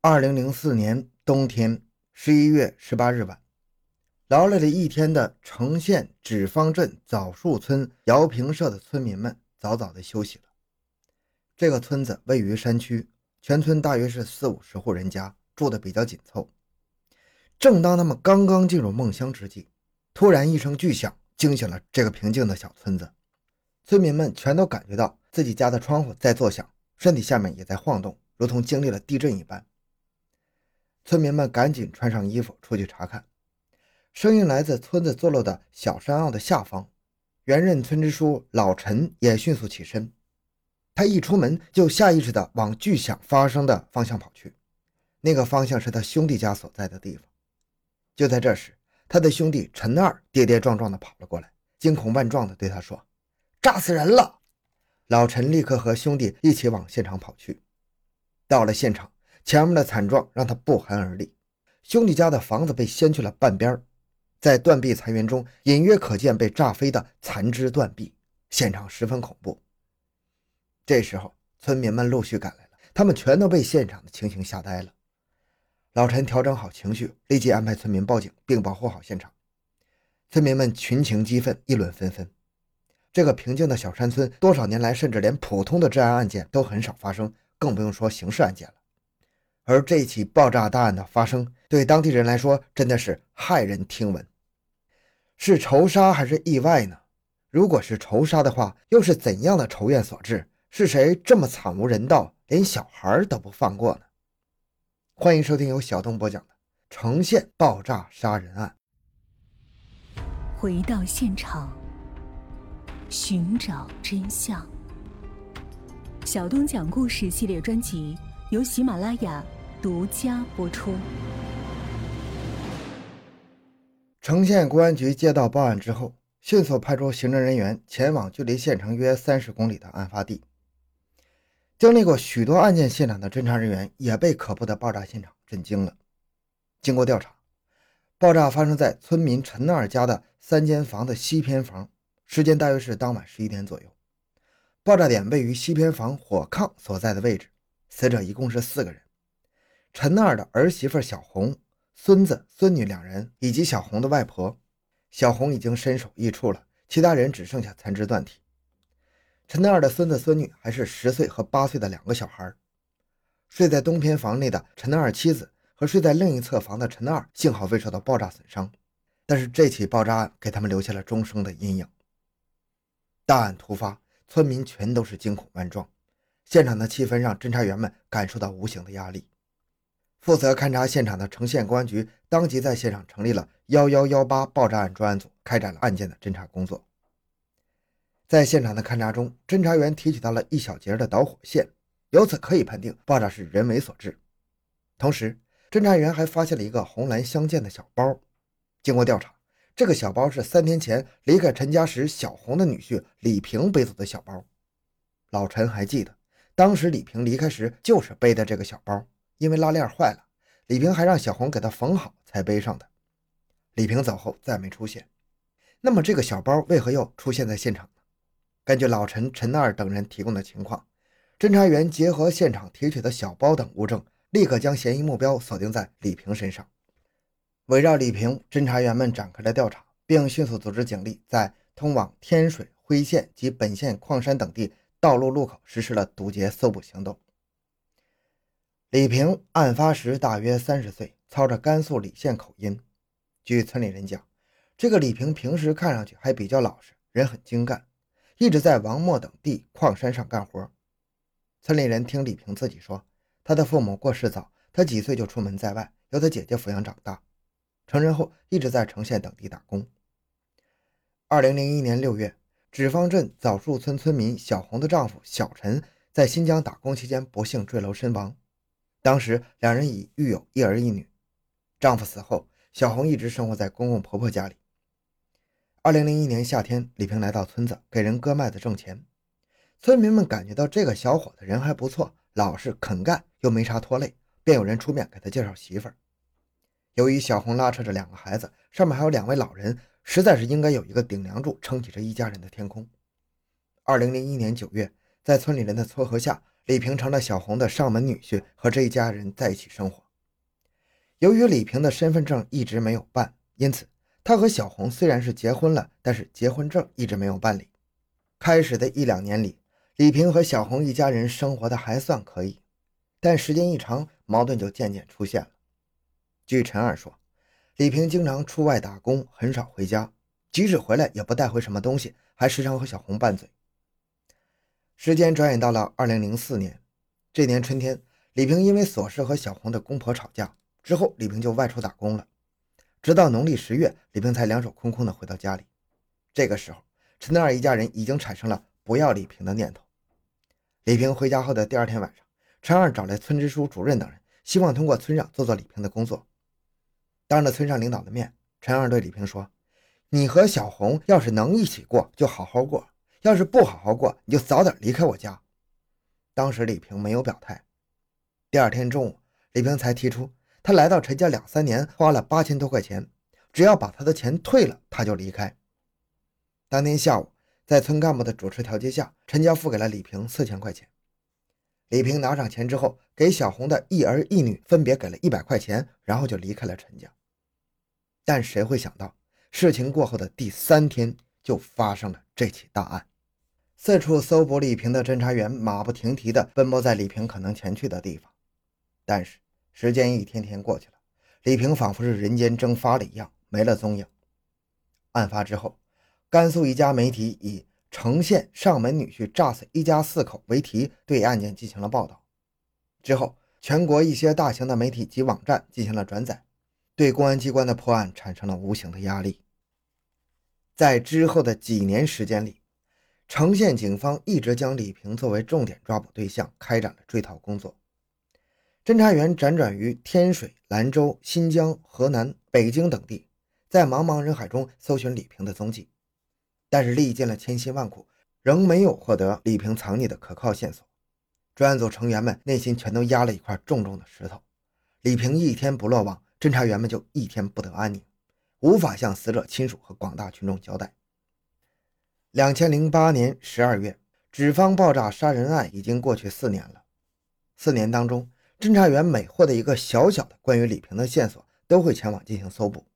二零零四年冬天十一月十八日晚，劳累了一天的城县纸坊镇枣树村姚平社的村民们早早的休息了。这个村子位于山区，全村大约是四五十户人家，住的比较紧凑。正当他们刚刚进入梦乡之际，突然一声巨响惊醒了这个平静的小村子。村民们全都感觉到自己家的窗户在作响，身体下面也在晃动，如同经历了地震一般。村民们赶紧穿上衣服出去查看，声音来自村子坐落的小山坳的下方。原任村支书老陈也迅速起身，他一出门就下意识地往巨响发生的方向跑去，那个方向是他兄弟家所在的地方。就在这时，他的兄弟陈二跌跌撞撞地跑了过来，惊恐万状地对他说：“炸死人了！”老陈立刻和兄弟一起往现场跑去。到了现场。前面的惨状让他不寒而栗，兄弟家的房子被掀去了半边在断壁残垣中隐约可见被炸飞的残肢断臂，现场十分恐怖。这时候，村民们陆续赶来了，他们全都被现场的情形吓呆了。老陈调整好情绪，立即安排村民报警并保护好现场。村民们群情激愤，议论纷纷。这个平静的小山村，多少年来甚至连普通的治安案件都很少发生，更不用说刑事案件了。而这起爆炸大案的发生，对当地人来说真的是骇人听闻。是仇杀还是意外呢？如果是仇杀的话，又是怎样的仇怨所致？是谁这么惨无人道，连小孩都不放过呢？欢迎收听由小东播讲的《城县爆炸杀人案》。回到现场，寻找真相。小东讲故事系列专辑由喜马拉雅。独家播出。城县公安局接到报案之后，迅速派出行政人员前往距离县城约三十公里的案发地。经历过许多案件现场的侦查人员也被可怖的爆炸现场震惊了。经过调查，爆炸发生在村民陈二家的三间房的西偏房，时间大约是当晚十一点左右。爆炸点位于西偏房火炕所在的位置，死者一共是四个人。陈二的儿媳妇小红、孙子、孙女两人，以及小红的外婆。小红已经身首异处了，其他人只剩下残肢断体。陈二的孙子、孙女还是十岁和八岁的两个小孩。睡在东偏房内的陈二妻子和睡在另一侧房的陈二，幸好未受到爆炸损伤。但是这起爆炸案给他们留下了终生的阴影。大案突发，村民全都是惊恐万状，现场的气氛让侦查员们感受到无形的压力。负责勘察现场的城县公安局当即在现场成立了“幺幺幺八”爆炸案专案组，开展了案件的侦查工作。在现场的勘查中，侦查员提取到了一小节的导火线，由此可以判定爆炸是人为所致。同时，侦查员还发现了一个红蓝相间的小包。经过调查，这个小包是三天前离开陈家时小红的女婿李平背走的小包。老陈还记得，当时李平离开时就是背的这个小包。因为拉链坏了，李平还让小红给他缝好才背上的。李平走后再没出现，那么这个小包为何又出现在现场呢？根据老陈、陈二等人提供的情况，侦查员结合现场提取的小包等物证，立刻将嫌疑目标锁定在李平身上。围绕李平，侦查员们展开了调查，并迅速组织警力在通往天水、辉县及本县矿山等地道路路口实施了堵截搜捕行动。李平案发时大约三十岁，操着甘肃礼县口音。据村里人讲，这个李平平时看上去还比较老实，人很精干，一直在王磨等地矿山上干活。村里人听李平自己说，他的父母过世早，他几岁就出门在外，由他姐姐抚养长大。成人后一直在城县等地打工。二零零一年六月，纸坊镇枣树村村民小红的丈夫小陈在新疆打工期间不幸坠楼身亡。当时两人已育有一儿一女，丈夫死后，小红一直生活在公公婆婆家里。二零零一年夏天，李平来到村子给人割麦子挣钱，村民们感觉到这个小伙子人还不错，老实肯干，又没啥拖累，便有人出面给他介绍媳妇儿。由于小红拉扯着两个孩子，上面还有两位老人，实在是应该有一个顶梁柱撑起这一家人的天空。二零零一年九月，在村里人的撮合下。李平成了小红的上门女婿，和这一家人在一起生活。由于李平的身份证一直没有办，因此他和小红虽然是结婚了，但是结婚证一直没有办理。开始的一两年里，李平和小红一家人生活的还算可以，但时间一长，矛盾就渐渐出现了。据陈二说，李平经常出外打工，很少回家，即使回来也不带回什么东西，还时常和小红拌嘴。时间转眼到了二零零四年，这年春天，李平因为琐事和小红的公婆吵架，之后李平就外出打工了。直到农历十月，李平才两手空空的回到家里。这个时候，陈二一家人已经产生了不要李平的念头。李平回家后的第二天晚上，陈二找来村支书、主任等人，希望通过村上做做李平的工作。当着村上领导的面，陈二对李平说：“你和小红要是能一起过，就好好过。”要是不好好过，你就早点离开我家。当时李平没有表态。第二天中午，李平才提出，他来到陈家两三年，花了八千多块钱，只要把他的钱退了，他就离开。当天下午，在村干部的主持调解下，陈家付给了李平四千块钱。李平拿上钱之后，给小红的一儿一女分别给了一百块钱，然后就离开了陈家。但谁会想到，事情过后的第三天，就发生了这起大案。四处搜捕李平的侦查员马不停蹄地奔波在李平可能前去的地方，但是时间一天天过去了，李平仿佛是人间蒸发了一样没了踪影。案发之后，甘肃一家媒体以“城县上门女婿炸死一家四口”为题对案件进行了报道。之后，全国一些大型的媒体及网站进行了转载，对公安机关的破案产生了无形的压力。在之后的几年时间里，城县警方一直将李平作为重点抓捕对象，开展了追逃工作。侦查员辗转于天水、兰州、新疆、河南、北京等地，在茫茫人海中搜寻李平的踪迹，但是历尽了千辛万苦，仍没有获得李平藏匿的可靠线索。专案组成员们内心全都压了一块重重的石头。李平一天不落网，侦查员们就一天不得安宁，无法向死者亲属和广大群众交代。两千零八年十二月，纸坊爆炸杀人案已经过去四年了。四年当中，侦查员每获得一个小小的关于李平的线索，都会前往进行搜捕。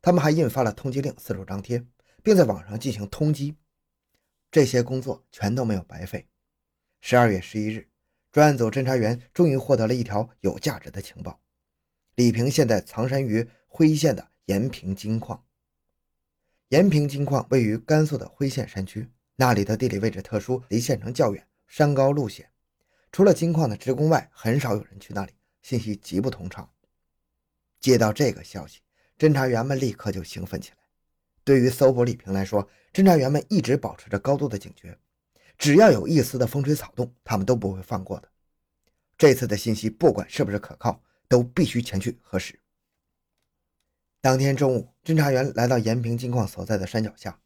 他们还印发了通缉令，四处张贴，并在网上进行通缉。这些工作全都没有白费。十二月十一日，专案组侦查员终于获得了一条有价值的情报：李平现在藏身于辉县的延平金矿。延平金矿位于甘肃的辉县山区，那里的地理位置特殊，离县城较远，山高路险。除了金矿的职工外，很少有人去那里，信息极不通畅。接到这个消息，侦查员们立刻就兴奋起来。对于搜捕李平来说，侦查员们一直保持着高度的警觉，只要有一丝的风吹草动，他们都不会放过的。这次的信息不管是不是可靠，都必须前去核实。当天中午，侦查员来到延平金矿所在的山脚下，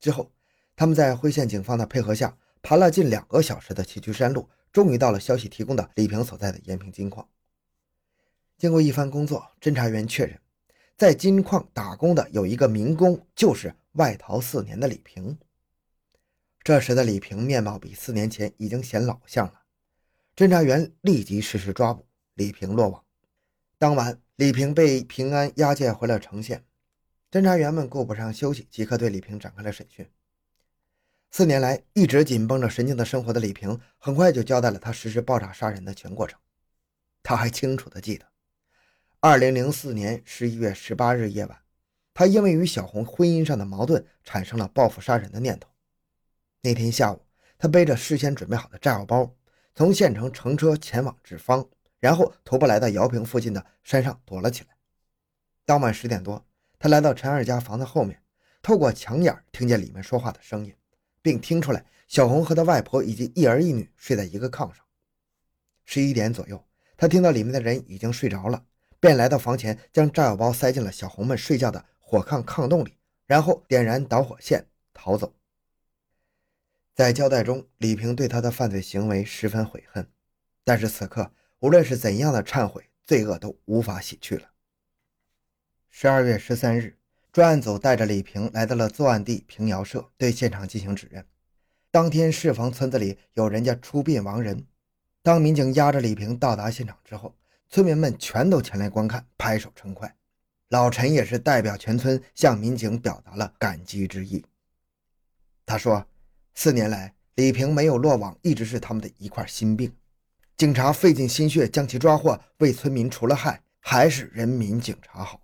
之后，他们在辉县警方的配合下，爬了近两个小时的崎岖山路，终于到了消息提供的李平所在的延平金矿。经过一番工作，侦查员确认，在金矿打工的有一个民工，就是外逃四年的李平。这时的李平面貌比四年前已经显老相了，侦查员立即实施抓捕，李平落网。当晚。李平被平安押解回了城县，侦查员们顾不上休息，即刻对李平展开了审讯。四年来一直紧绷着神经的生活的李平，很快就交代了他实施爆炸杀人的全过程。他还清楚地记得，二零零四年十一月十八日夜晚，他因为与小红婚姻上的矛盾，产生了报复杀人的念头。那天下午，他背着事先准备好的炸药包，从县城乘车前往纸坊。然后徒步来到姚平附近的山上躲了起来。当晚十点多，他来到陈二家房子后面，透过墙眼听见里面说话的声音，并听出来小红和他外婆以及一儿一女睡在一个炕上。十一点左右，他听到里面的人已经睡着了，便来到房前，将炸药包塞进了小红们睡觉的火炕炕洞里，然后点燃导火线逃走。在交代中，李平对他的犯罪行为十分悔恨，但是此刻。无论是怎样的忏悔，罪恶都无法洗去了。十二月十三日，专案组带着李平来到了作案地平遥社，对现场进行指认。当天适逢村子里有人家出殡亡人，当民警押着李平到达现场之后，村民们全都前来观看，拍手称快。老陈也是代表全村向民警表达了感激之意。他说：“四年来，李平没有落网，一直是他们的一块心病。警察费尽心血将其抓获，为村民除了害，还是人民警察好。”好，